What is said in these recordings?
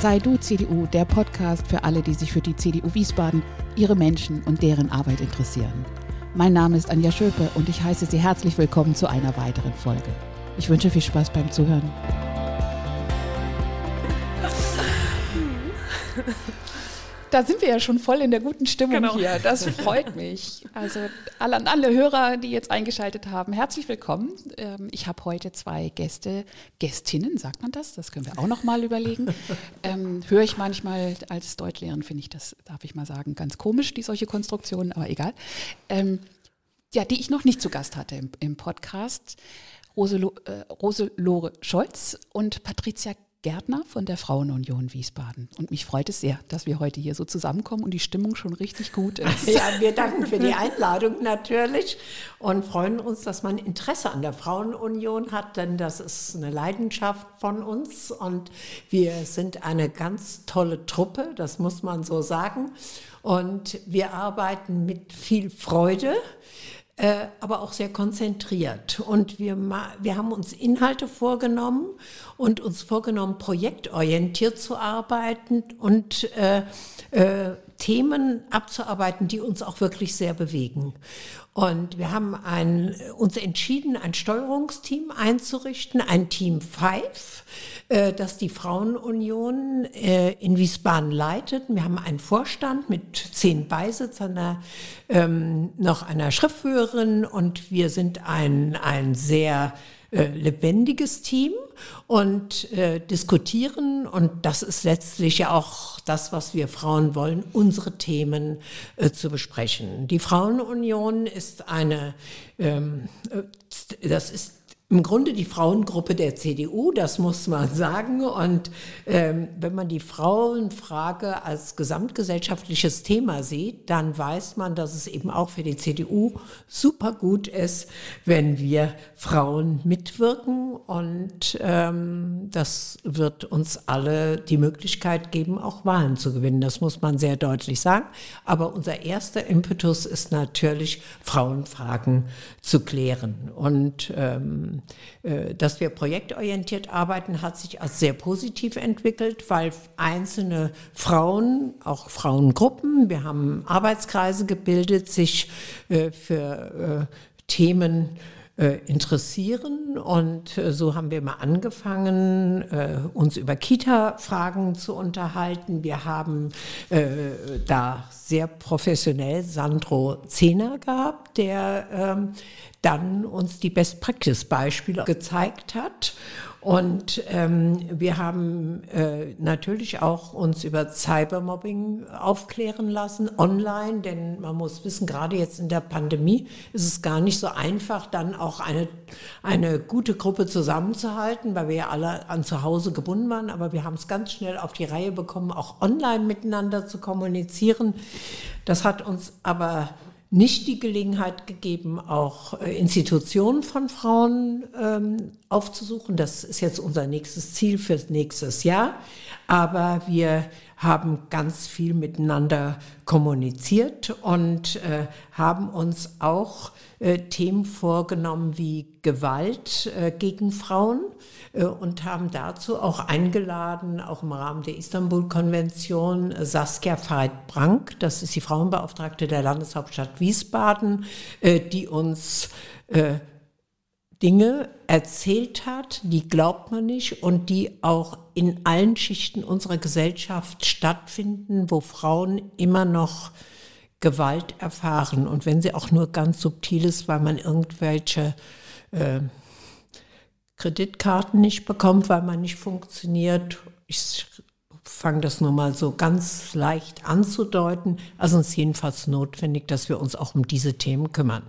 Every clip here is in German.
Sei du CDU, der Podcast für alle, die sich für die CDU Wiesbaden, ihre Menschen und deren Arbeit interessieren. Mein Name ist Anja Schöpe und ich heiße Sie herzlich willkommen zu einer weiteren Folge. Ich wünsche viel Spaß beim Zuhören. Da sind wir ja schon voll in der guten Stimmung genau. hier. Das freut mich. Also alle, alle Hörer, die jetzt eingeschaltet haben, herzlich willkommen. Ähm, ich habe heute zwei Gäste, Gästinnen, sagt man das? Das können wir auch noch mal überlegen. Ähm, höre ich manchmal als Deutschlehrerin, finde ich das, darf ich mal sagen, ganz komisch, die solche Konstruktionen, aber egal. Ähm, ja, die ich noch nicht zu Gast hatte im, im Podcast. Rose, äh, Rose Lore Scholz und Patricia Gärtner von der Frauenunion Wiesbaden. Und mich freut es sehr, dass wir heute hier so zusammenkommen und die Stimmung schon richtig gut ist. Ja, wir danken für die Einladung natürlich und freuen uns, dass man Interesse an der Frauenunion hat, denn das ist eine Leidenschaft von uns und wir sind eine ganz tolle Truppe, das muss man so sagen. Und wir arbeiten mit viel Freude äh, aber auch sehr konzentriert. Und wir, wir haben uns Inhalte vorgenommen und uns vorgenommen, projektorientiert zu arbeiten und äh, äh, Themen abzuarbeiten, die uns auch wirklich sehr bewegen. Und wir haben ein, uns entschieden, ein Steuerungsteam einzurichten, ein Team Five, äh, das die Frauenunion äh, in Wiesbaden leitet. Wir haben einen Vorstand mit zehn Beisitzern, ähm, noch einer Schriftführerin und wir sind ein, ein sehr äh, lebendiges Team und äh, diskutieren. Und das ist letztlich ja auch das, was wir Frauen wollen, unsere Themen äh, zu besprechen. Die Frauenunion ist eine, ähm, äh, das ist im Grunde die Frauengruppe der CDU, das muss man sagen. Und ähm, wenn man die Frauenfrage als gesamtgesellschaftliches Thema sieht, dann weiß man, dass es eben auch für die CDU super gut ist, wenn wir Frauen mitwirken. Und ähm, das wird uns alle die Möglichkeit geben, auch Wahlen zu gewinnen. Das muss man sehr deutlich sagen. Aber unser erster Impetus ist natürlich, Frauenfragen zu klären. Und ähm, äh, dass wir projektorientiert arbeiten, hat sich als sehr positiv entwickelt, weil einzelne Frauen, auch Frauengruppen, wir haben Arbeitskreise gebildet, sich äh, für äh, Themen interessieren. Und so haben wir mal angefangen, uns über Kita-Fragen zu unterhalten. Wir haben da sehr professionell Sandro Zehner gehabt, der ähm, dann uns die Best-Practice-Beispiele gezeigt hat. Und ähm, wir haben äh, natürlich auch uns über Cybermobbing aufklären lassen, online, denn man muss wissen, gerade jetzt in der Pandemie ist es gar nicht so einfach, dann auch eine, eine gute Gruppe zusammenzuhalten, weil wir ja alle an zu Hause gebunden waren. Aber wir haben es ganz schnell auf die Reihe bekommen, auch online miteinander zu kommunizieren. Das hat uns aber nicht die Gelegenheit gegeben, auch äh, Institutionen von Frauen ähm, aufzusuchen. Das ist jetzt unser nächstes Ziel fürs nächstes Jahr. Aber wir haben ganz viel miteinander kommuniziert und äh, haben uns auch äh, Themen vorgenommen wie Gewalt äh, gegen Frauen äh, und haben dazu auch eingeladen, auch im Rahmen der Istanbul-Konvention, äh, Saskia Veit-Brank, das ist die Frauenbeauftragte der Landeshauptstadt Wiesbaden, äh, die uns Dinge erzählt hat, die glaubt man nicht und die auch in allen Schichten unserer Gesellschaft stattfinden, wo Frauen immer noch Gewalt erfahren. Und wenn sie auch nur ganz subtil ist, weil man irgendwelche äh, Kreditkarten nicht bekommt, weil man nicht funktioniert. Ich fange das nur mal so ganz leicht anzudeuten. Also es ist jedenfalls notwendig, dass wir uns auch um diese Themen kümmern.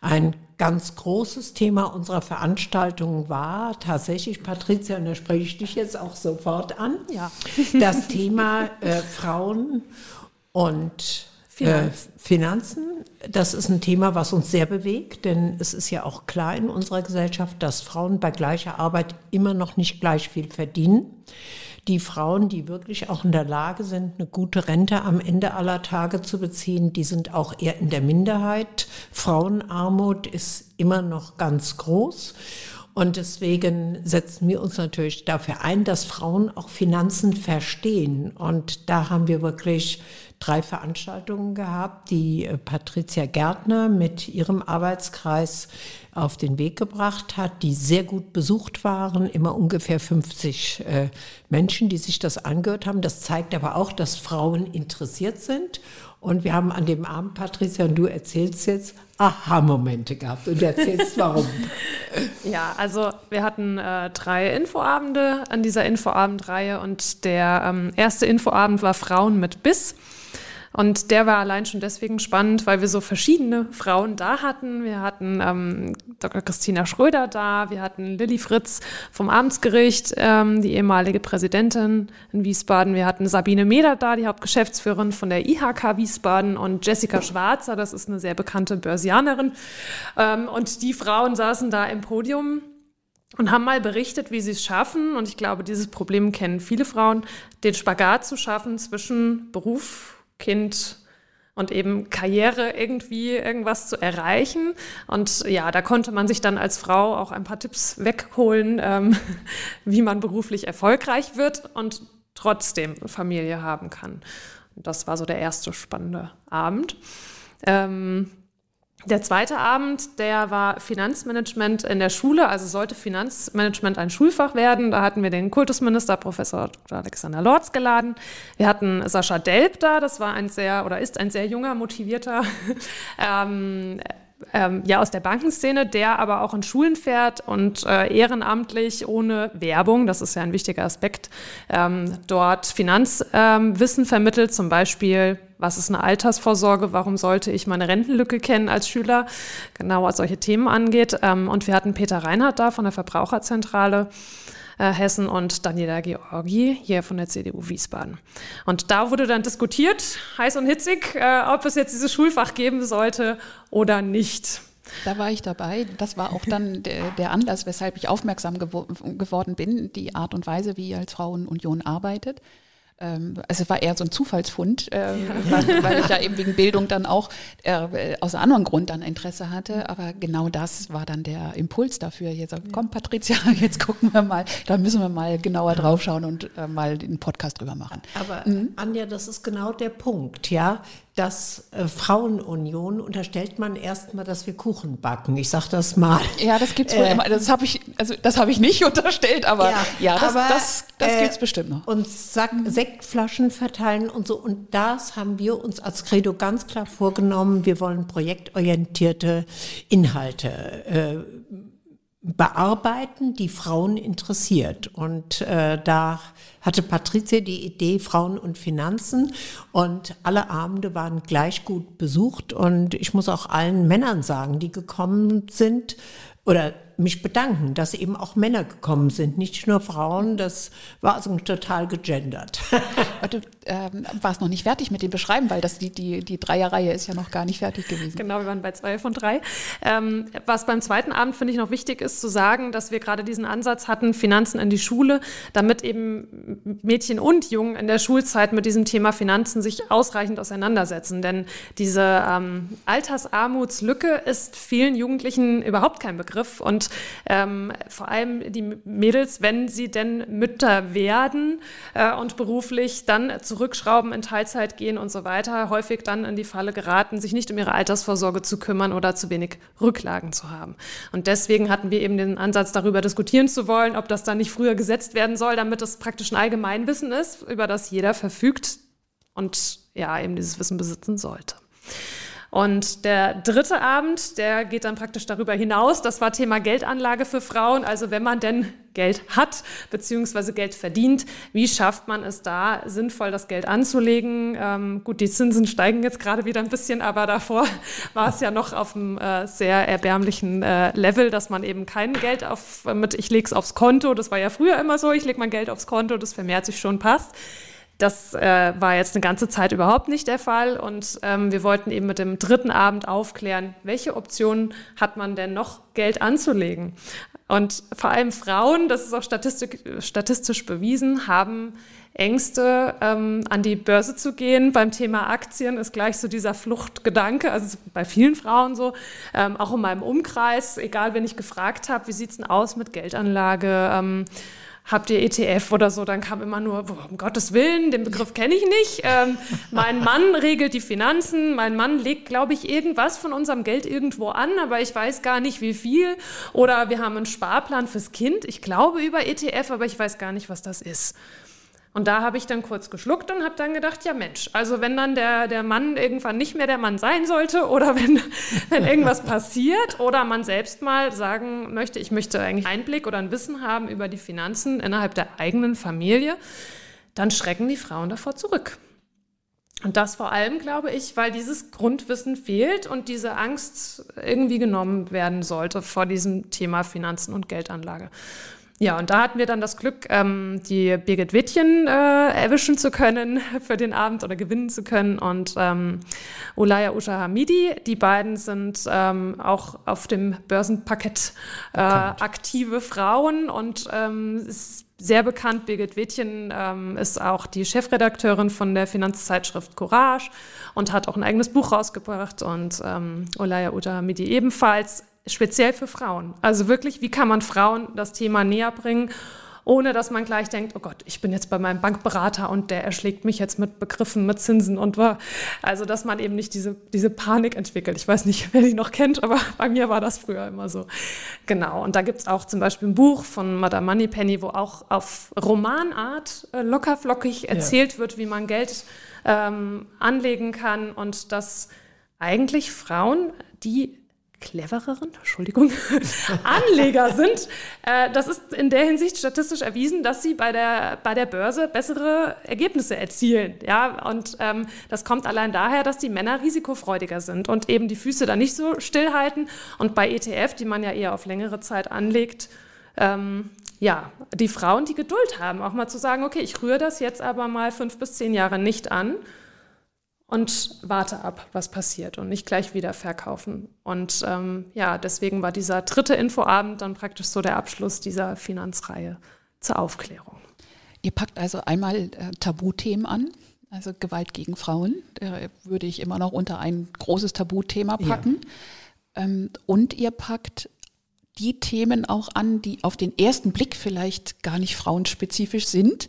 Ein ganz großes Thema unserer Veranstaltung war tatsächlich, Patricia, und da spreche ich dich jetzt auch sofort an, ja. das Thema äh, Frauen und Finanzen. Äh, Finanzen. Das ist ein Thema, was uns sehr bewegt, denn es ist ja auch klar in unserer Gesellschaft, dass Frauen bei gleicher Arbeit immer noch nicht gleich viel verdienen die Frauen, die wirklich auch in der Lage sind, eine gute Rente am Ende aller Tage zu beziehen, die sind auch eher in der Minderheit. Frauenarmut ist immer noch ganz groß. Und deswegen setzen wir uns natürlich dafür ein, dass Frauen auch Finanzen verstehen. Und da haben wir wirklich drei Veranstaltungen gehabt, die äh, Patricia Gärtner mit ihrem Arbeitskreis auf den Weg gebracht hat, die sehr gut besucht waren, immer ungefähr 50 äh, Menschen, die sich das angehört haben. Das zeigt aber auch, dass Frauen interessiert sind. Und wir haben an dem Abend, Patricia, und du erzählst jetzt, Aha-Momente gehabt und erzählst warum. ja, also wir hatten äh, drei Infoabende an dieser Infoabendreihe und der ähm, erste Infoabend war Frauen mit Biss. Und der war allein schon deswegen spannend, weil wir so verschiedene Frauen da hatten. Wir hatten ähm, Dr. Christina Schröder da, wir hatten Lilly Fritz vom Amtsgericht, ähm, die ehemalige Präsidentin in Wiesbaden. Wir hatten Sabine Meder da, die Hauptgeschäftsführerin von der IHK Wiesbaden und Jessica Schwarzer, das ist eine sehr bekannte Börsianerin. Ähm, und die Frauen saßen da im Podium und haben mal berichtet, wie sie es schaffen, und ich glaube, dieses Problem kennen viele Frauen, den Spagat zu schaffen zwischen Beruf, Kind und eben Karriere irgendwie irgendwas zu erreichen. Und ja, da konnte man sich dann als Frau auch ein paar Tipps wegholen, ähm, wie man beruflich erfolgreich wird und trotzdem Familie haben kann. Das war so der erste spannende Abend. Ähm, der zweite Abend, der war Finanzmanagement in der Schule, also sollte Finanzmanagement ein Schulfach werden. Da hatten wir den Kultusminister Professor Dr. Alexander Lorz geladen. Wir hatten Sascha Delp da, das war ein sehr oder ist ein sehr junger, motivierter ähm, ähm, ja aus der Bankenszene, der aber auch in Schulen fährt und äh, ehrenamtlich ohne Werbung, das ist ja ein wichtiger Aspekt, ähm, dort Finanzwissen ähm, vermittelt, zum Beispiel was ist eine Altersvorsorge, warum sollte ich meine Rentenlücke kennen als Schüler, genau was solche Themen angeht. Ähm, und wir hatten Peter Reinhardt da von der Verbraucherzentrale. Äh, Hessen und Daniela Georgi hier von der CDU Wiesbaden. Und da wurde dann diskutiert, heiß und hitzig, äh, ob es jetzt dieses Schulfach geben sollte oder nicht. Da war ich dabei. Das war auch dann der, der Anlass, weshalb ich aufmerksam gewo geworden bin, die Art und Weise, wie ihr als Frauenunion arbeitet. Ähm, also es war eher so ein Zufallsfund, äh, weil, weil, ich ja eben wegen Bildung dann auch äh, aus einem anderen Grund dann Interesse hatte. Aber genau das war dann der Impuls dafür. Jetzt komm Patricia, jetzt gucken wir mal, da müssen wir mal genauer drauf schauen und äh, mal den Podcast drüber machen. Aber mhm. Anja, das ist genau der Punkt, ja das äh, Frauenunion unterstellt man erstmal, dass wir Kuchen backen. Ich sage das mal. Ja, das gibt's wohl äh, immer. Das habe ich, also das habe ich nicht unterstellt, aber ja, ja das, aber, das, das äh, gibt's bestimmt noch. Und Sack, Sektflaschen verteilen und so. Und das haben wir uns als Credo ganz klar vorgenommen. Wir wollen projektorientierte Inhalte äh, bearbeiten, die Frauen interessiert. Und äh, da hatte Patricia die Idee Frauen und Finanzen und alle Abende waren gleich gut besucht. Und ich muss auch allen Männern sagen, die gekommen sind oder mich bedanken, dass eben auch Männer gekommen sind, nicht nur Frauen. Das war also total gegendert. ähm, warst noch nicht fertig mit dem Beschreiben, weil das die, die, die Dreierreihe ist ja noch gar nicht fertig gewesen. Genau, wir waren bei zwei von drei. Ähm, was beim zweiten Abend, finde ich, noch wichtig ist zu sagen, dass wir gerade diesen Ansatz hatten, Finanzen in die Schule, damit eben Mädchen und Jungen in der Schulzeit mit diesem Thema Finanzen sich ausreichend auseinandersetzen. Denn diese ähm, Altersarmutslücke ist vielen Jugendlichen überhaupt kein Begriff und ähm, vor allem die Mädels, wenn sie denn Mütter werden äh, und beruflich dann zurückschrauben, in Teilzeit gehen und so weiter, häufig dann in die Falle geraten, sich nicht um ihre Altersvorsorge zu kümmern oder zu wenig Rücklagen zu haben. Und deswegen hatten wir eben den Ansatz, darüber diskutieren zu wollen, ob das dann nicht früher gesetzt werden soll, damit es praktisch ein Allgemeinwissen ist, über das jeder verfügt und ja, eben dieses Wissen besitzen sollte. Und der dritte Abend, der geht dann praktisch darüber hinaus. Das war Thema Geldanlage für Frauen. Also wenn man denn Geld hat beziehungsweise Geld verdient, wie schafft man es da, sinnvoll das Geld anzulegen? Ähm, gut, die Zinsen steigen jetzt gerade wieder ein bisschen, aber davor war es ja noch auf einem äh, sehr erbärmlichen äh, Level, dass man eben kein Geld auf, mit ich lege es aufs Konto, das war ja früher immer so, ich lege mein Geld aufs Konto, das vermehrt sich schon, passt. Das äh, war jetzt eine ganze Zeit überhaupt nicht der Fall und ähm, wir wollten eben mit dem dritten Abend aufklären, welche Optionen hat man denn noch Geld anzulegen. Und vor allem Frauen, das ist auch statistisch bewiesen, haben Ängste, ähm, an die Börse zu gehen. Beim Thema Aktien ist gleich so dieser Fluchtgedanke, also bei vielen Frauen so, ähm, auch in meinem Umkreis, egal wenn ich gefragt habe, wie sieht's denn aus mit Geldanlage, ähm, habt ihr ETF oder so, dann kam immer nur, boah, um Gottes Willen, den Begriff kenne ich nicht. Ähm, mein Mann regelt die Finanzen, mein Mann legt, glaube ich, irgendwas von unserem Geld irgendwo an, aber ich weiß gar nicht, wie viel. Oder wir haben einen Sparplan fürs Kind, ich glaube über ETF, aber ich weiß gar nicht, was das ist. Und da habe ich dann kurz geschluckt und habe dann gedacht, ja Mensch, also wenn dann der, der Mann irgendwann nicht mehr der Mann sein sollte oder wenn, wenn irgendwas passiert oder man selbst mal sagen möchte, ich möchte eigentlich Einblick oder ein Wissen haben über die Finanzen innerhalb der eigenen Familie, dann schrecken die Frauen davor zurück. Und das vor allem, glaube ich, weil dieses Grundwissen fehlt und diese Angst irgendwie genommen werden sollte vor diesem Thema Finanzen und Geldanlage. Ja, und da hatten wir dann das Glück, ähm, die Birgit Wittchen äh, erwischen zu können für den Abend oder gewinnen zu können und ähm, Ulaya Usha Hamidi. Die beiden sind ähm, auch auf dem Börsenparkett äh, aktive Frauen und ähm, ist sehr bekannt. Birgit Wittchen ähm, ist auch die Chefredakteurin von der Finanzzeitschrift Courage und hat auch ein eigenes Buch rausgebracht und ähm, Olaya Uta Hamidi ebenfalls speziell für Frauen. Also wirklich, wie kann man Frauen das Thema näher bringen, ohne dass man gleich denkt, oh Gott, ich bin jetzt bei meinem Bankberater und der erschlägt mich jetzt mit Begriffen, mit Zinsen und war. Also, dass man eben nicht diese, diese Panik entwickelt. Ich weiß nicht, wer die noch kennt, aber bei mir war das früher immer so. Genau. Und da gibt es auch zum Beispiel ein Buch von Madame Moneypenny, wo auch auf Romanart äh, lockerflockig erzählt ja. wird, wie man Geld ähm, anlegen kann und dass eigentlich Frauen, die clevereren, Entschuldigung, Anleger sind. Äh, das ist in der Hinsicht statistisch erwiesen, dass sie bei der, bei der Börse bessere Ergebnisse erzielen. Ja, und ähm, das kommt allein daher, dass die Männer risikofreudiger sind und eben die Füße da nicht so stillhalten. Und bei ETF, die man ja eher auf längere Zeit anlegt, ähm, ja, die Frauen die Geduld haben, auch mal zu sagen, okay, ich rühre das jetzt aber mal fünf bis zehn Jahre nicht an und warte ab, was passiert und nicht gleich wieder verkaufen. Und ähm, ja, deswegen war dieser dritte Infoabend dann praktisch so der Abschluss dieser Finanzreihe zur Aufklärung. Ihr packt also einmal äh, Tabuthemen an, also Gewalt gegen Frauen, äh, würde ich immer noch unter ein großes Tabuthema packen. Ja. Ähm, und ihr packt die Themen auch an, die auf den ersten Blick vielleicht gar nicht frauenspezifisch sind,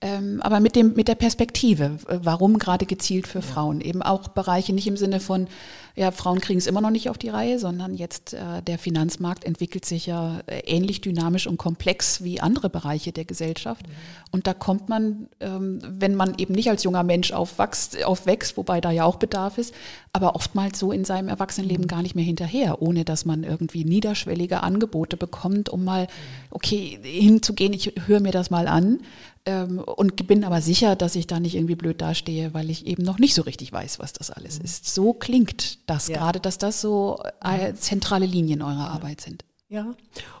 ähm, aber mit, dem, mit der Perspektive, warum gerade gezielt für ja. Frauen. Eben auch Bereiche nicht im Sinne von, ja, Frauen kriegen es immer noch nicht auf die Reihe, sondern jetzt äh, der Finanzmarkt entwickelt sich ja äh, ähnlich dynamisch und komplex wie andere Bereiche der Gesellschaft. Mhm. Und da kommt man, ähm, wenn man eben nicht als junger Mensch aufwächst, aufwächst, wobei da ja auch Bedarf ist, aber oftmals so in seinem Erwachsenenleben mhm. gar nicht mehr hinterher, ohne dass man irgendwie niederschwellige Angebote bekommt, um mal, mhm. okay, hinzugehen, ich höre mir das mal an ähm, und bin aber sicher, dass ich da nicht irgendwie blöd dastehe, weil ich eben noch nicht so richtig weiß, was das alles mhm. ist. So klingt das ja. gerade, dass das so äh, zentrale Linien eurer Arbeit sind. Ja,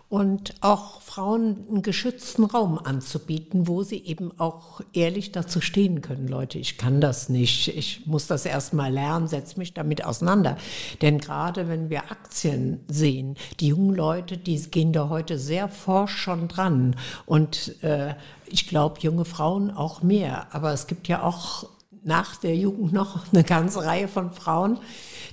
und auch Frauen einen geschützten Raum anzubieten, wo sie eben auch ehrlich dazu stehen können. Leute, ich kann das nicht, ich muss das erstmal lernen, setze mich damit auseinander. Denn gerade wenn wir Aktien sehen, die jungen Leute, die gehen da heute sehr forsch schon dran. Und äh, ich glaube, junge Frauen auch mehr. Aber es gibt ja auch nach der Jugend noch eine ganze Reihe von Frauen,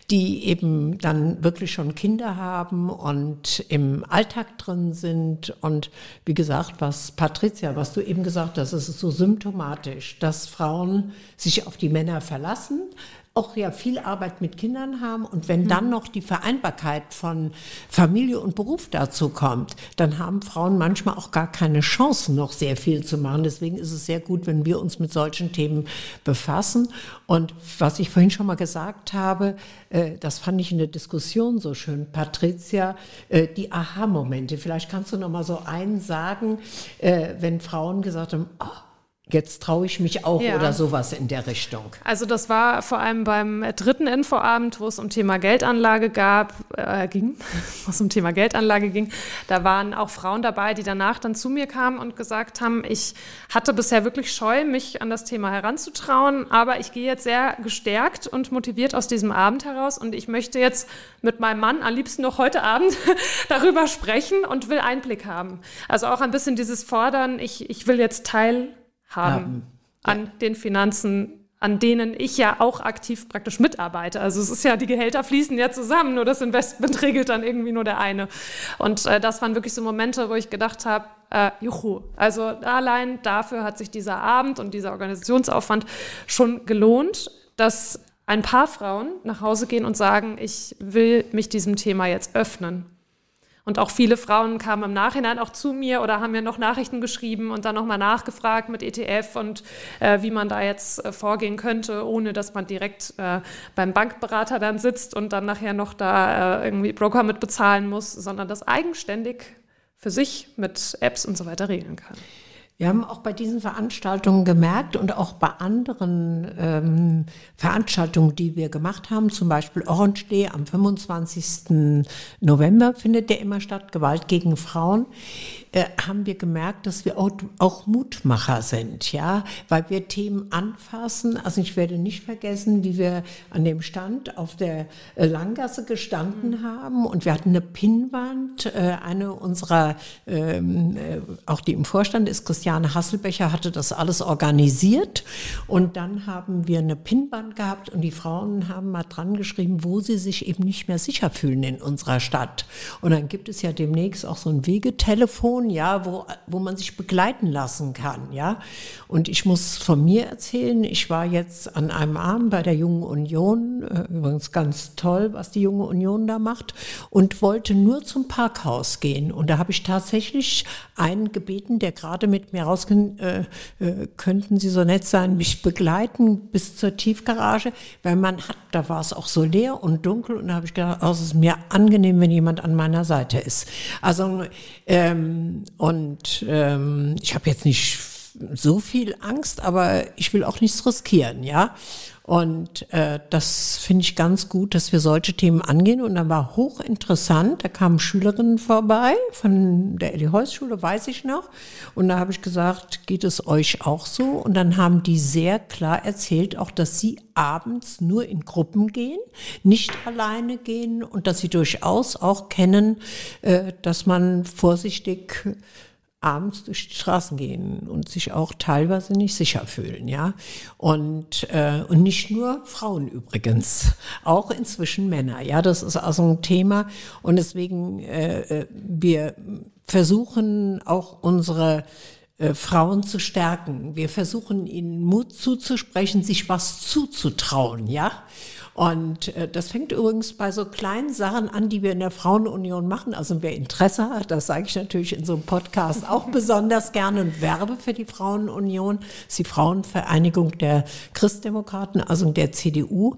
die eben dann wirklich schon Kinder haben und im Alltag drin sind. Und wie gesagt, was Patricia, was du eben gesagt hast, es ist so symptomatisch, dass Frauen sich auf die Männer verlassen, auch ja viel Arbeit mit Kindern haben und wenn dann mhm. noch die Vereinbarkeit von Familie und Beruf dazu kommt, dann haben Frauen manchmal auch gar keine Chance, noch sehr viel zu machen. Deswegen ist es sehr gut, wenn wir uns mit solchen Themen befassen. Und was ich vorhin schon mal gesagt habe, äh, das fand ich in der Diskussion so schön, Patricia, äh, die Aha-Momente. Vielleicht kannst du noch mal so einen sagen, äh, wenn Frauen gesagt haben, oh, Jetzt traue ich mich auch ja. oder sowas in der Richtung. Also das war vor allem beim dritten Infoabend, wo es um Thema Geldanlage gab, äh, ging, wo es um Thema Geldanlage ging. Da waren auch Frauen dabei, die danach dann zu mir kamen und gesagt haben, ich hatte bisher wirklich Scheu, mich an das Thema heranzutrauen, aber ich gehe jetzt sehr gestärkt und motiviert aus diesem Abend heraus und ich möchte jetzt mit meinem Mann am liebsten noch heute Abend darüber sprechen und will Einblick haben. Also auch ein bisschen dieses Fordern, ich, ich will jetzt Teil haben ja. an den Finanzen, an denen ich ja auch aktiv praktisch mitarbeite. Also es ist ja, die Gehälter fließen ja zusammen, nur das Investment regelt dann irgendwie nur der eine. Und äh, das waren wirklich so Momente, wo ich gedacht habe, äh, juhu, also allein dafür hat sich dieser Abend und dieser Organisationsaufwand schon gelohnt, dass ein paar Frauen nach Hause gehen und sagen, ich will mich diesem Thema jetzt öffnen. Und auch viele Frauen kamen im Nachhinein auch zu mir oder haben mir noch Nachrichten geschrieben und dann nochmal nachgefragt mit ETF und äh, wie man da jetzt äh, vorgehen könnte, ohne dass man direkt äh, beim Bankberater dann sitzt und dann nachher noch da äh, irgendwie Broker mit bezahlen muss, sondern das eigenständig für sich mit Apps und so weiter regeln kann. Wir haben auch bei diesen Veranstaltungen gemerkt und auch bei anderen ähm, Veranstaltungen, die wir gemacht haben, zum Beispiel Orange Day am 25. November findet der immer statt, Gewalt gegen Frauen, äh, haben wir gemerkt, dass wir auch, auch Mutmacher sind, ja, weil wir Themen anfassen. Also ich werde nicht vergessen, wie wir an dem Stand auf der äh, Langgasse gestanden mhm. haben und wir hatten eine Pinnwand. Äh, eine unserer, ähm, äh, auch die im Vorstand ist, Christiane Hasselbecher, hatte das alles organisiert und dann haben wir eine Pinnwand gehabt und die Frauen haben mal dran geschrieben, wo sie sich eben nicht mehr sicher fühlen in unserer Stadt. Und dann gibt es ja demnächst auch so ein Wegetelefon Situation, ja, wo, wo man sich begleiten lassen kann, ja. Und ich muss von mir erzählen, ich war jetzt an einem Abend bei der Jungen Union, äh, übrigens ganz toll, was die Junge Union da macht, und wollte nur zum Parkhaus gehen. Und da habe ich tatsächlich einen gebeten, der gerade mit mir rausging, äh, äh, könnten Sie so nett sein, mich begleiten bis zur Tiefgarage, weil man hat, da war es auch so leer und dunkel und da habe ich gedacht, oh, es ist mir angenehm, wenn jemand an meiner Seite ist. Also ähm, und ähm, ich habe jetzt nicht so viel Angst, aber ich will auch nichts riskieren, ja. Und äh, das finde ich ganz gut, dass wir solche Themen angehen. Und dann war hochinteressant, da kamen Schülerinnen vorbei von der Elli Heuss Schule, weiß ich noch. Und da habe ich gesagt, geht es euch auch so? Und dann haben die sehr klar erzählt, auch dass sie abends nur in Gruppen gehen, nicht alleine gehen und dass sie durchaus auch kennen, äh, dass man vorsichtig abends durch die Straßen gehen und sich auch teilweise nicht sicher fühlen, ja. Und, äh, und nicht nur Frauen übrigens, auch inzwischen Männer, ja. Das ist also ein Thema und deswegen äh, äh wir versuchen auch unsere äh, Frauen zu stärken. Wir versuchen ihnen Mut zuzusprechen, sich was zuzutrauen, ja. Und äh, das fängt übrigens bei so kleinen Sachen an, die wir in der Frauenunion machen. Also wer Interesse hat, das sage ich natürlich in so einem Podcast auch besonders gerne und werbe für die Frauenunion. Das ist die Frauenvereinigung der Christdemokraten, also der CDU.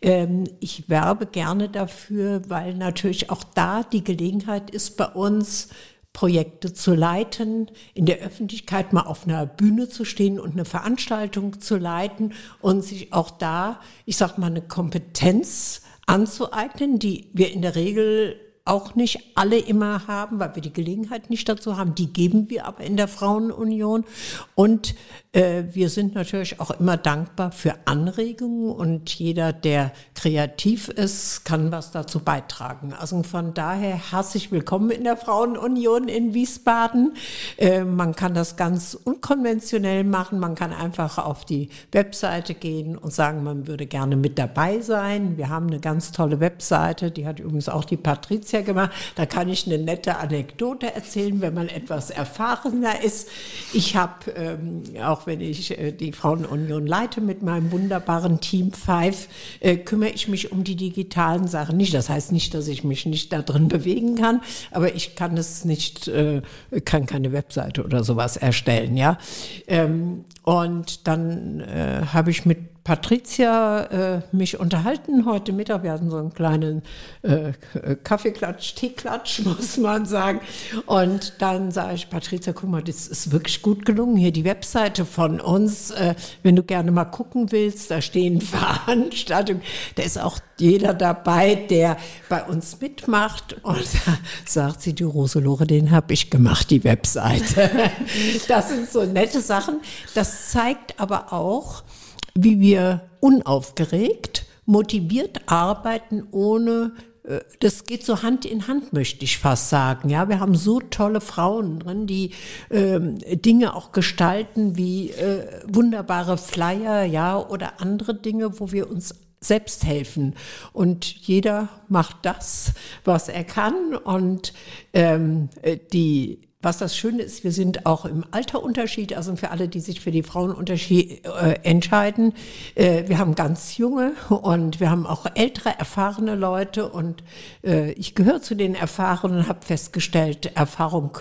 Ähm, ich werbe gerne dafür, weil natürlich auch da die Gelegenheit ist bei uns, Projekte zu leiten, in der Öffentlichkeit mal auf einer Bühne zu stehen und eine Veranstaltung zu leiten und sich auch da, ich sag mal, eine Kompetenz anzueignen, die wir in der Regel auch nicht alle immer haben, weil wir die Gelegenheit nicht dazu haben. Die geben wir aber in der Frauenunion. Und äh, wir sind natürlich auch immer dankbar für Anregungen und jeder, der kreativ ist, kann was dazu beitragen. Also von daher herzlich willkommen in der Frauenunion in Wiesbaden. Äh, man kann das ganz unkonventionell machen. Man kann einfach auf die Webseite gehen und sagen, man würde gerne mit dabei sein. Wir haben eine ganz tolle Webseite, die hat übrigens auch die Patricia ja gemacht. Da kann ich eine nette Anekdote erzählen, wenn man etwas erfahrener ist. Ich habe, ähm, auch wenn ich äh, die Frauenunion leite mit meinem wunderbaren Team Five, äh, kümmere ich mich um die digitalen Sachen nicht. Das heißt nicht, dass ich mich nicht da drin bewegen kann, aber ich kann es nicht, äh, kann keine Webseite oder sowas erstellen, ja. Ähm, und dann äh, habe ich mit Patricia äh, mich unterhalten heute Mittag. Wir hatten so einen kleinen äh, Kaffeeklatsch, Teeklatsch, muss man sagen. Und dann sage ich, Patricia, guck mal, das ist wirklich gut gelungen. Hier die Webseite von uns. Äh, wenn du gerne mal gucken willst, da stehen Veranstaltungen. Da ist auch jeder dabei, der bei uns mitmacht. Und da sagt sie, die Roselore, den habe ich gemacht, die Webseite. Das sind so nette Sachen. Das zeigt aber auch, wie wir unaufgeregt, motiviert arbeiten, ohne äh, das geht so Hand in Hand, möchte ich fast sagen. Ja, wir haben so tolle Frauen drin, die ähm, Dinge auch gestalten wie äh, wunderbare Flyer, ja, oder andere Dinge, wo wir uns selbst helfen. Und jeder macht das, was er kann. Und ähm, äh, die was das Schöne ist, wir sind auch im Alterunterschied, also für alle, die sich für die Frauenunterschied äh, entscheiden. Äh, wir haben ganz junge und wir haben auch ältere, erfahrene Leute und äh, ich gehöre zu den Erfahrenen und habe festgestellt, Erfahrung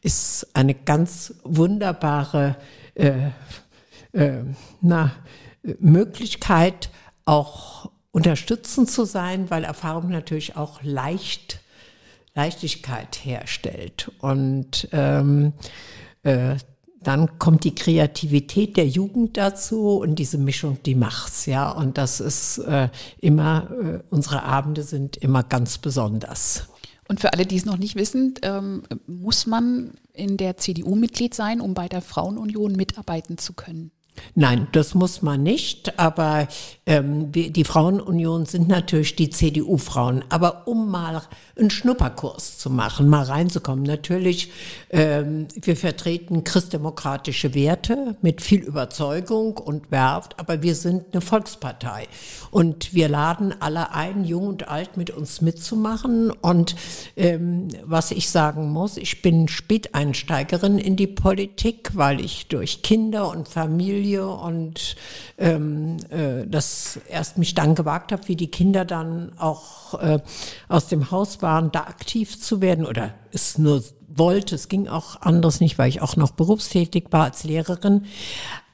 ist eine ganz wunderbare äh, äh, na, Möglichkeit, auch unterstützend zu sein, weil Erfahrung natürlich auch leicht Leichtigkeit herstellt. Und ähm, äh, dann kommt die Kreativität der Jugend dazu und diese Mischung, die macht's, ja. Und das ist äh, immer, äh, unsere Abende sind immer ganz besonders. Und für alle, die es noch nicht wissen, ähm, muss man in der CDU Mitglied sein, um bei der Frauenunion mitarbeiten zu können? Nein, das muss man nicht, aber ähm, die Frauenunion sind natürlich die CDU-Frauen. Aber um mal einen Schnupperkurs zu machen, mal reinzukommen, natürlich, ähm, wir vertreten christdemokratische Werte mit viel Überzeugung und Werft, aber wir sind eine Volkspartei und wir laden alle ein, jung und alt, mit uns mitzumachen. Und ähm, was ich sagen muss, ich bin Späteinsteigerin in die Politik, weil ich durch Kinder und Familie Familie und ähm, äh, das erst mich dann gewagt habe, wie die Kinder dann auch äh, aus dem Haus waren, da aktiv zu werden oder es nur wollte. Es ging auch anders nicht, weil ich auch noch berufstätig war als Lehrerin.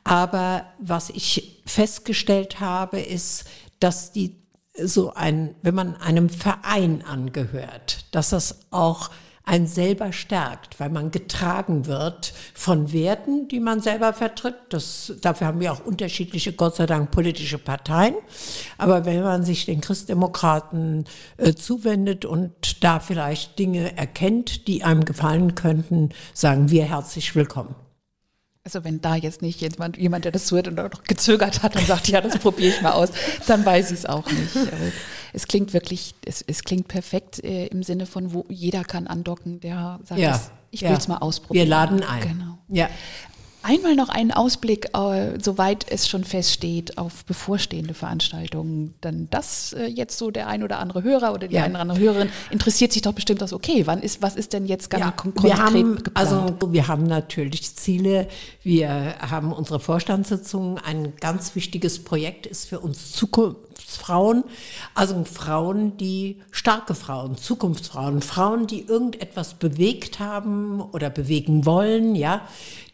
Aber was ich festgestellt habe, ist, dass die so ein, wenn man einem Verein angehört, dass das auch einen selber stärkt, weil man getragen wird von Werten, die man selber vertritt. Das, dafür haben wir auch unterschiedliche, Gott sei Dank, politische Parteien. Aber wenn man sich den Christdemokraten äh, zuwendet und da vielleicht Dinge erkennt, die einem gefallen könnten, sagen wir herzlich willkommen. Also wenn da jetzt nicht jemand, jemand der das zuhört und noch gezögert hat und sagt, ja, das probiere ich mal aus, dann weiß ich es auch nicht. es klingt wirklich, es, es klingt perfekt äh, im Sinne von, wo jeder kann andocken, der sagt, ja, ich will es ja. mal ausprobieren. Wir laden ein. Genau. Ja. Einmal noch einen Ausblick, äh, soweit es schon feststeht, auf bevorstehende Veranstaltungen. Dann das äh, jetzt so der ein oder andere Hörer oder die ja. eine oder andere Hörerin interessiert sich doch bestimmt das, okay, wann ist, was ist denn jetzt ganz ja, konkret wir haben, geplant? Also wir haben natürlich Ziele. Wir haben unsere Vorstandssitzung. Ein ganz wichtiges Projekt ist für uns Zukunftsfrauen. Also Frauen, die starke Frauen, Zukunftsfrauen, Frauen, die irgendetwas bewegt haben oder bewegen wollen, ja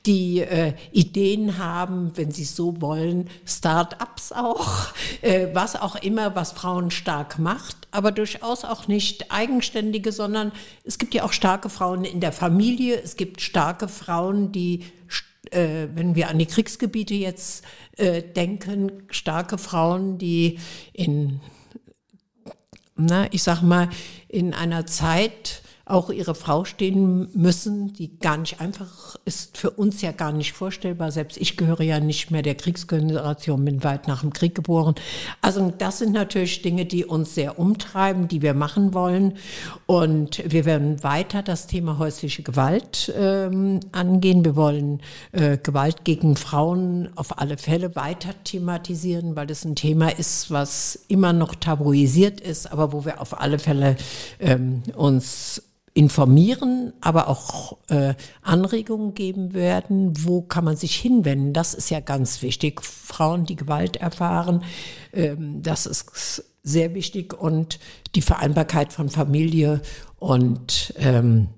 die äh, Ideen haben, wenn sie so wollen, Start-ups auch, äh, was auch immer, was Frauen stark macht, aber durchaus auch nicht eigenständige, sondern es gibt ja auch starke Frauen in der Familie, es gibt starke Frauen, die äh, wenn wir an die Kriegsgebiete jetzt äh, denken, starke Frauen, die in, na, ich sag mal, in einer Zeit auch ihre Frau stehen müssen, die gar nicht einfach ist, für uns ja gar nicht vorstellbar. Selbst ich gehöre ja nicht mehr der Kriegsgeneration, bin weit nach dem Krieg geboren. Also das sind natürlich Dinge, die uns sehr umtreiben, die wir machen wollen. Und wir werden weiter das Thema häusliche Gewalt ähm, angehen. Wir wollen äh, Gewalt gegen Frauen auf alle Fälle weiter thematisieren, weil das ein Thema ist, was immer noch tabuisiert ist, aber wo wir auf alle Fälle ähm, uns informieren, aber auch äh, Anregungen geben werden, wo kann man sich hinwenden. Das ist ja ganz wichtig. Frauen, die Gewalt erfahren, ähm, das ist sehr wichtig und die Vereinbarkeit von Familie und ähm,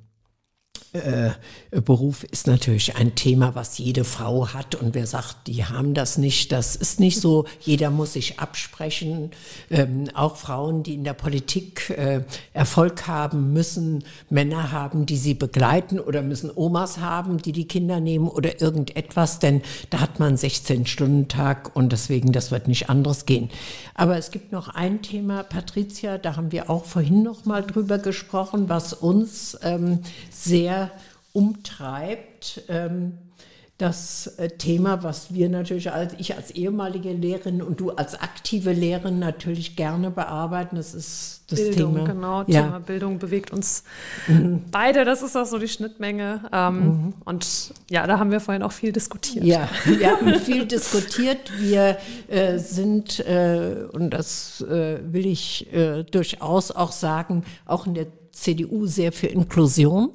äh, Beruf ist natürlich ein Thema, was jede Frau hat. Und wer sagt, die haben das nicht, das ist nicht so. Jeder muss sich absprechen. Ähm, auch Frauen, die in der Politik äh, Erfolg haben, müssen Männer haben, die sie begleiten oder müssen Omas haben, die die Kinder nehmen oder irgendetwas. Denn da hat man 16-Stunden-Tag und deswegen, das wird nicht anderes gehen. Aber es gibt noch ein Thema, Patricia, da haben wir auch vorhin noch mal drüber gesprochen, was uns ähm, sehr umtreibt. Ähm, das äh, Thema, was wir natürlich, als ich als ehemalige Lehrerin und du als aktive Lehrerin natürlich gerne bearbeiten, das ist das Bildung, Thema. Genau, ja. Thema Bildung bewegt uns mhm. beide. Das ist auch so die Schnittmenge. Ähm, mhm. Und ja, da haben wir vorhin auch viel diskutiert. Ja, wir haben viel diskutiert. Wir äh, sind, äh, und das äh, will ich äh, durchaus auch sagen, auch in der CDU sehr für Inklusion.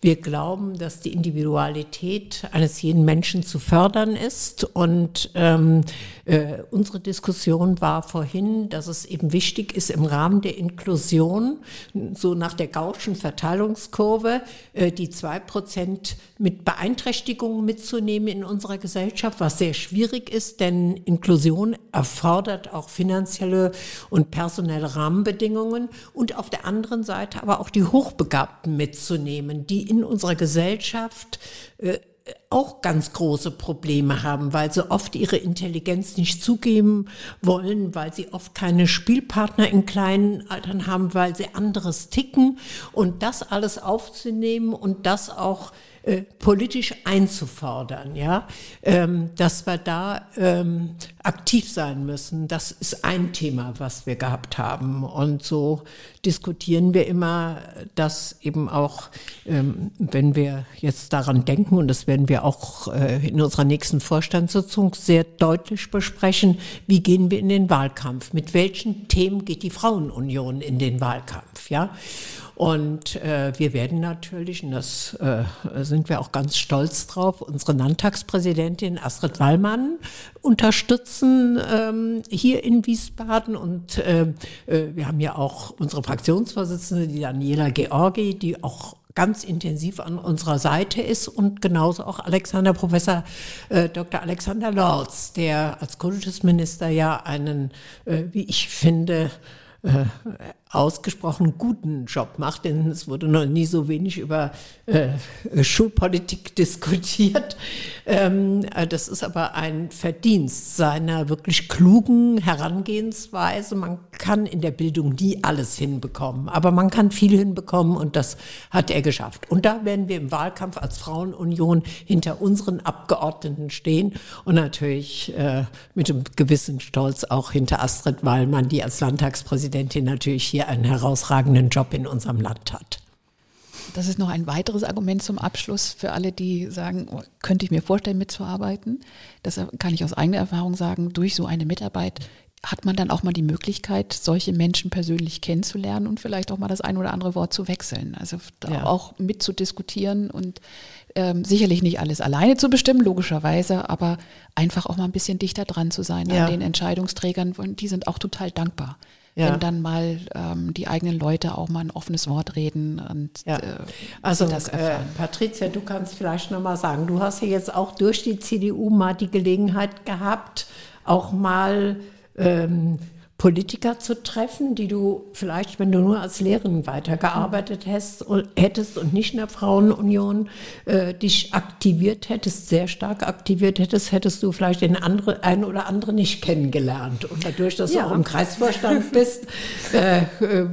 Wir glauben, dass die Individualität eines jeden Menschen zu fördern ist. Und ähm, äh, unsere Diskussion war vorhin, dass es eben wichtig ist, im Rahmen der Inklusion, so nach der Gaußschen Verteilungskurve, äh, die zwei Prozent mit Beeinträchtigungen mitzunehmen in unserer Gesellschaft, was sehr schwierig ist, denn Inklusion erfordert auch finanzielle und personelle Rahmenbedingungen und auf der anderen Seite aber auch die Hochbegabten mitzunehmen, die in unserer Gesellschaft äh, auch ganz große Probleme haben, weil sie oft ihre Intelligenz nicht zugeben wollen, weil sie oft keine Spielpartner in kleinen Altern haben, weil sie anderes ticken. Und das alles aufzunehmen und das auch äh, politisch einzufordern, ja, ähm, dass wir da ähm, aktiv sein müssen. Das ist ein Thema, was wir gehabt haben. Und so diskutieren wir immer, dass eben auch, ähm, wenn wir jetzt daran denken, und das werden wir auch äh, in unserer nächsten Vorstandssitzung sehr deutlich besprechen, wie gehen wir in den Wahlkampf? Mit welchen Themen geht die Frauenunion in den Wahlkampf? Ja. Und äh, wir werden natürlich, und das äh, sind wir auch ganz stolz drauf, unsere Landtagspräsidentin Astrid Wallmann unterstützen ähm, hier in Wiesbaden. Und äh, äh, wir haben ja auch unsere Fraktionsvorsitzende, die Daniela Georgi, die auch ganz intensiv an unserer Seite ist und genauso auch Alexander Professor äh, Dr. Alexander Lorz, der als Kultusminister ja einen, äh, wie ich finde, äh, ausgesprochen guten Job macht, denn es wurde noch nie so wenig über äh, Schulpolitik diskutiert. Ähm, äh, das ist aber ein Verdienst seiner wirklich klugen Herangehensweise. Man kann in der Bildung nie alles hinbekommen, aber man kann viel hinbekommen und das hat er geschafft. Und da werden wir im Wahlkampf als Frauenunion hinter unseren Abgeordneten stehen und natürlich äh, mit einem gewissen Stolz auch hinter Astrid Wallmann, die als Landtagspräsidentin natürlich hier hier einen herausragenden Job in unserem Land hat. Das ist noch ein weiteres Argument zum Abschluss für alle, die sagen, oh, könnte ich mir vorstellen, mitzuarbeiten. Das kann ich aus eigener Erfahrung sagen, durch so eine Mitarbeit hat man dann auch mal die Möglichkeit, solche Menschen persönlich kennenzulernen und vielleicht auch mal das ein oder andere Wort zu wechseln. Also ja. auch mitzudiskutieren und ähm, sicherlich nicht alles alleine zu bestimmen, logischerweise, aber einfach auch mal ein bisschen dichter dran zu sein ja. an den Entscheidungsträgern. Und die sind auch total dankbar ja. wenn dann mal ähm, die eigenen Leute auch mal ein offenes Wort reden und ja. äh, also das äh, Patricia, du kannst vielleicht noch mal sagen, du hast ja jetzt auch durch die CDU mal die Gelegenheit gehabt, auch mal ähm, Politiker zu treffen, die du vielleicht, wenn du nur als Lehrerin weitergearbeitet hast, hättest und nicht in der Frauenunion äh, dich aktiviert hättest, sehr stark aktiviert hättest, hättest du vielleicht den andere, einen oder anderen nicht kennengelernt. Und dadurch, dass ja. du auch im Kreisvorstand bist, äh, äh,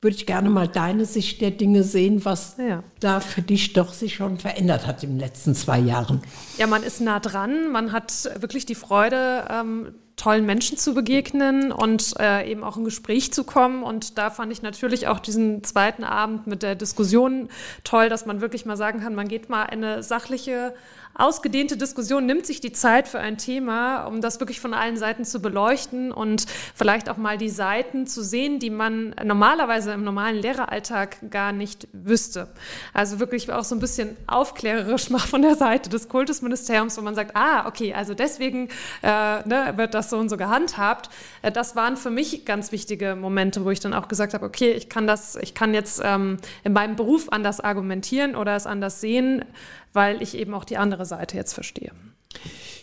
würde ich gerne mal deine Sicht der Dinge sehen, was ja. da für dich doch sich schon verändert hat in den letzten zwei Jahren. Ja, man ist nah dran, man hat wirklich die Freude, ähm, tollen Menschen zu begegnen und äh, eben auch in Gespräch zu kommen. Und da fand ich natürlich auch diesen zweiten Abend mit der Diskussion toll, dass man wirklich mal sagen kann, man geht mal eine sachliche ausgedehnte Diskussion nimmt sich die Zeit für ein Thema, um das wirklich von allen Seiten zu beleuchten und vielleicht auch mal die Seiten zu sehen, die man normalerweise im normalen Lehreralltag gar nicht wüsste. Also wirklich auch so ein bisschen aufklärerisch mal von der Seite des Kultusministeriums, wo man sagt, ah, okay, also deswegen äh, ne, wird das so und so gehandhabt. Äh, das waren für mich ganz wichtige Momente, wo ich dann auch gesagt habe, okay, ich kann das, ich kann jetzt ähm, in meinem Beruf anders argumentieren oder es anders sehen, weil ich eben auch die andere Seite jetzt verstehe.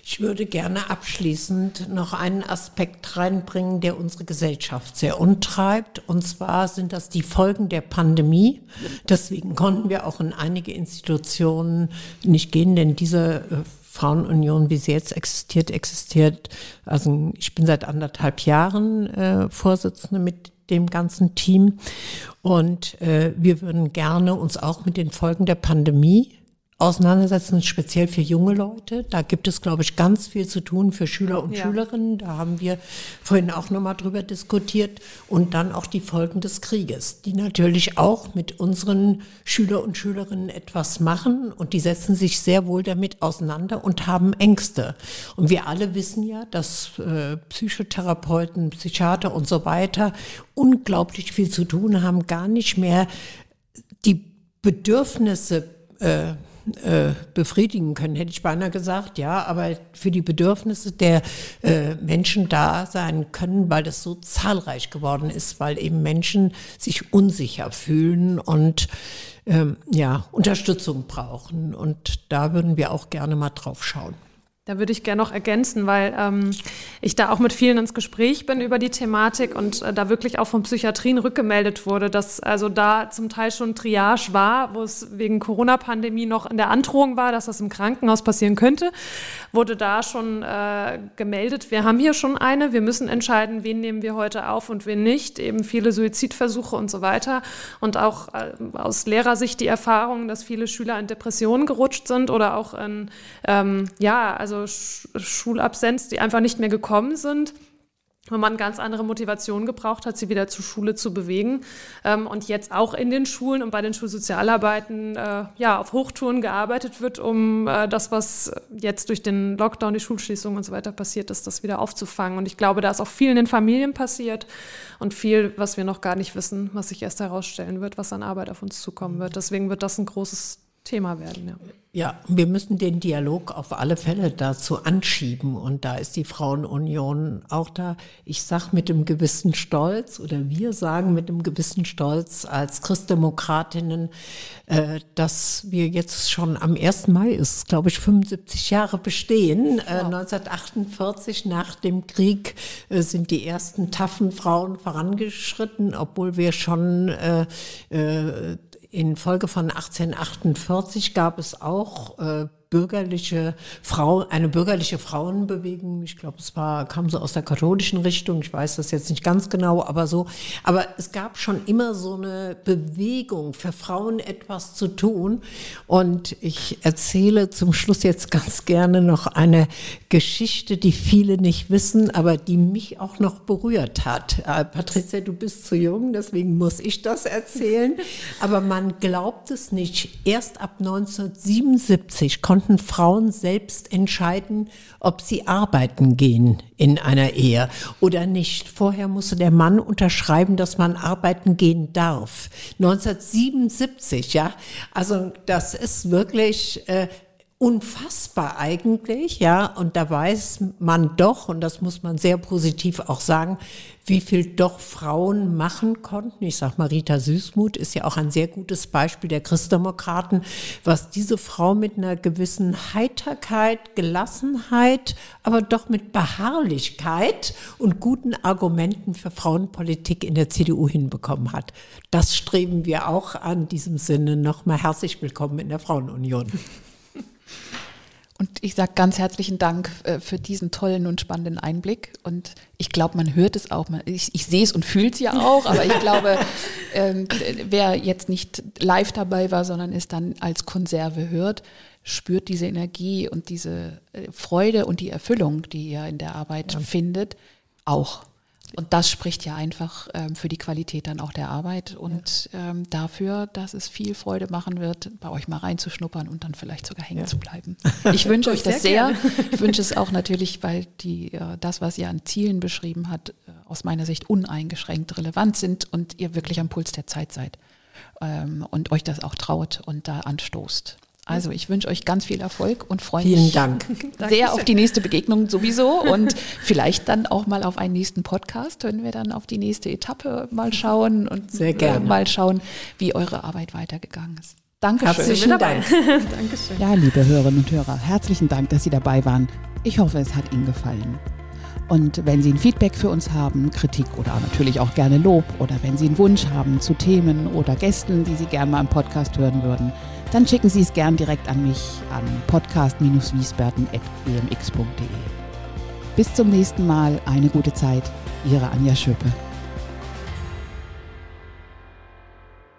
Ich würde gerne abschließend noch einen Aspekt reinbringen, der unsere Gesellschaft sehr untreibt. Und zwar sind das die Folgen der Pandemie. Deswegen konnten wir auch in einige Institutionen nicht gehen, denn diese äh, Frauenunion, wie sie jetzt existiert, existiert. Also ich bin seit anderthalb Jahren äh, Vorsitzende mit dem ganzen Team und äh, wir würden gerne uns auch mit den Folgen der Pandemie auseinandersetzen, speziell für junge Leute. Da gibt es, glaube ich, ganz viel zu tun für Schüler und ja. Schülerinnen. Da haben wir vorhin auch nochmal drüber diskutiert. Und dann auch die Folgen des Krieges, die natürlich auch mit unseren Schüler und Schülerinnen etwas machen. Und die setzen sich sehr wohl damit auseinander und haben Ängste. Und wir alle wissen ja, dass äh, Psychotherapeuten, Psychiater und so weiter unglaublich viel zu tun haben, gar nicht mehr die Bedürfnisse äh, äh, befriedigen können, hätte ich beinahe gesagt, ja, aber für die Bedürfnisse der äh, Menschen da sein können, weil das so zahlreich geworden ist, weil eben Menschen sich unsicher fühlen und ähm, ja, Unterstützung brauchen. Und da würden wir auch gerne mal drauf schauen. Da würde ich gerne noch ergänzen, weil ähm, ich da auch mit vielen ins Gespräch bin über die Thematik und äh, da wirklich auch von Psychiatrien rückgemeldet wurde, dass also da zum Teil schon Triage war, wo es wegen Corona-Pandemie noch in der Androhung war, dass das im Krankenhaus passieren könnte, wurde da schon äh, gemeldet. Wir haben hier schon eine, wir müssen entscheiden, wen nehmen wir heute auf und wen nicht. Eben viele Suizidversuche und so weiter. Und auch äh, aus Lehrersicht die Erfahrung, dass viele Schüler in Depressionen gerutscht sind oder auch in, ähm, ja, also also Schulabsenz, die einfach nicht mehr gekommen sind wenn man ganz andere Motivation gebraucht hat, sie wieder zur Schule zu bewegen. Ähm, und jetzt auch in den Schulen und bei den Schulsozialarbeiten äh, ja, auf Hochtouren gearbeitet wird, um äh, das, was jetzt durch den Lockdown, die Schulschließung und so weiter passiert ist, das wieder aufzufangen. Und ich glaube, da ist auch viel in den Familien passiert und viel, was wir noch gar nicht wissen, was sich erst herausstellen wird, was an Arbeit auf uns zukommen wird. Deswegen wird das ein großes Thema werden. Ja. Ja, wir müssen den Dialog auf alle Fälle dazu anschieben und da ist die Frauenunion auch da. Ich sag mit einem gewissen Stolz oder wir sagen mit einem gewissen Stolz als Christdemokratinnen, äh, dass wir jetzt schon am 1. Mai ist, glaube ich, 75 Jahre bestehen. Äh, 1948 nach dem Krieg äh, sind die ersten taffen Frauen vorangeschritten, obwohl wir schon äh, äh, in Folge von 1848 gab es auch äh, bürgerliche Frau, eine bürgerliche Frauenbewegung. Ich glaube, es war, kam so aus der katholischen Richtung. Ich weiß das jetzt nicht ganz genau, aber so. Aber es gab schon immer so eine Bewegung für Frauen etwas zu tun. Und ich erzähle zum Schluss jetzt ganz gerne noch eine Geschichte, die viele nicht wissen, aber die mich auch noch berührt hat. Äh, Patricia, du bist zu jung, deswegen muss ich das erzählen. Aber man glaubt es nicht. Erst ab 1977 konnte konnten Frauen selbst entscheiden, ob sie arbeiten gehen in einer Ehe oder nicht. Vorher musste der Mann unterschreiben, dass man arbeiten gehen darf. 1977, ja. Also das ist wirklich äh, unfassbar eigentlich, ja. Und da weiß man doch, und das muss man sehr positiv auch sagen, wie viel doch Frauen machen konnten. Ich sage mal, Rita Süßmuth ist ja auch ein sehr gutes Beispiel der Christdemokraten, was diese Frau mit einer gewissen Heiterkeit, Gelassenheit, aber doch mit Beharrlichkeit und guten Argumenten für Frauenpolitik in der CDU hinbekommen hat. Das streben wir auch an diesem Sinne nochmal herzlich willkommen in der Frauenunion. Und ich sage ganz herzlichen Dank äh, für diesen tollen und spannenden Einblick. Und ich glaube, man hört es auch. Ich, ich sehe es und fühle es ja auch. Aber ich glaube, ähm, wer jetzt nicht live dabei war, sondern es dann als Konserve hört, spürt diese Energie und diese äh, Freude und die Erfüllung, die ihr in der Arbeit ja. findet, auch. Und das spricht ja einfach ähm, für die Qualität dann auch der Arbeit und ja. ähm, dafür, dass es viel Freude machen wird, bei euch mal reinzuschnuppern und dann vielleicht sogar hängen ja. zu bleiben. Ich wünsche euch das sehr. sehr. Ich wünsche es auch natürlich, weil die, äh, das, was ihr an Zielen beschrieben habt, äh, aus meiner Sicht uneingeschränkt relevant sind und ihr wirklich am Puls der Zeit seid ähm, und euch das auch traut und da anstoßt. Also ich wünsche euch ganz viel Erfolg und freue mich Dank. sehr auf die nächste Begegnung sowieso und vielleicht dann auch mal auf einen nächsten Podcast, wenn wir dann auf die nächste Etappe mal schauen und sehr gerne. mal schauen, wie eure Arbeit weitergegangen ist. Dankeschön. Herzlichen Dank. Dankeschön. Ja, liebe Hörerinnen und Hörer, herzlichen Dank, dass Sie dabei waren. Ich hoffe, es hat Ihnen gefallen. Und wenn Sie ein Feedback für uns haben, Kritik oder natürlich auch gerne Lob oder wenn Sie einen Wunsch haben zu Themen oder Gästen, die Sie gerne mal im Podcast hören würden, dann schicken Sie es gern direkt an mich an podcast-wiesberten.gmx.de. Bis zum nächsten Mal, eine gute Zeit, Ihre Anja Schöpe.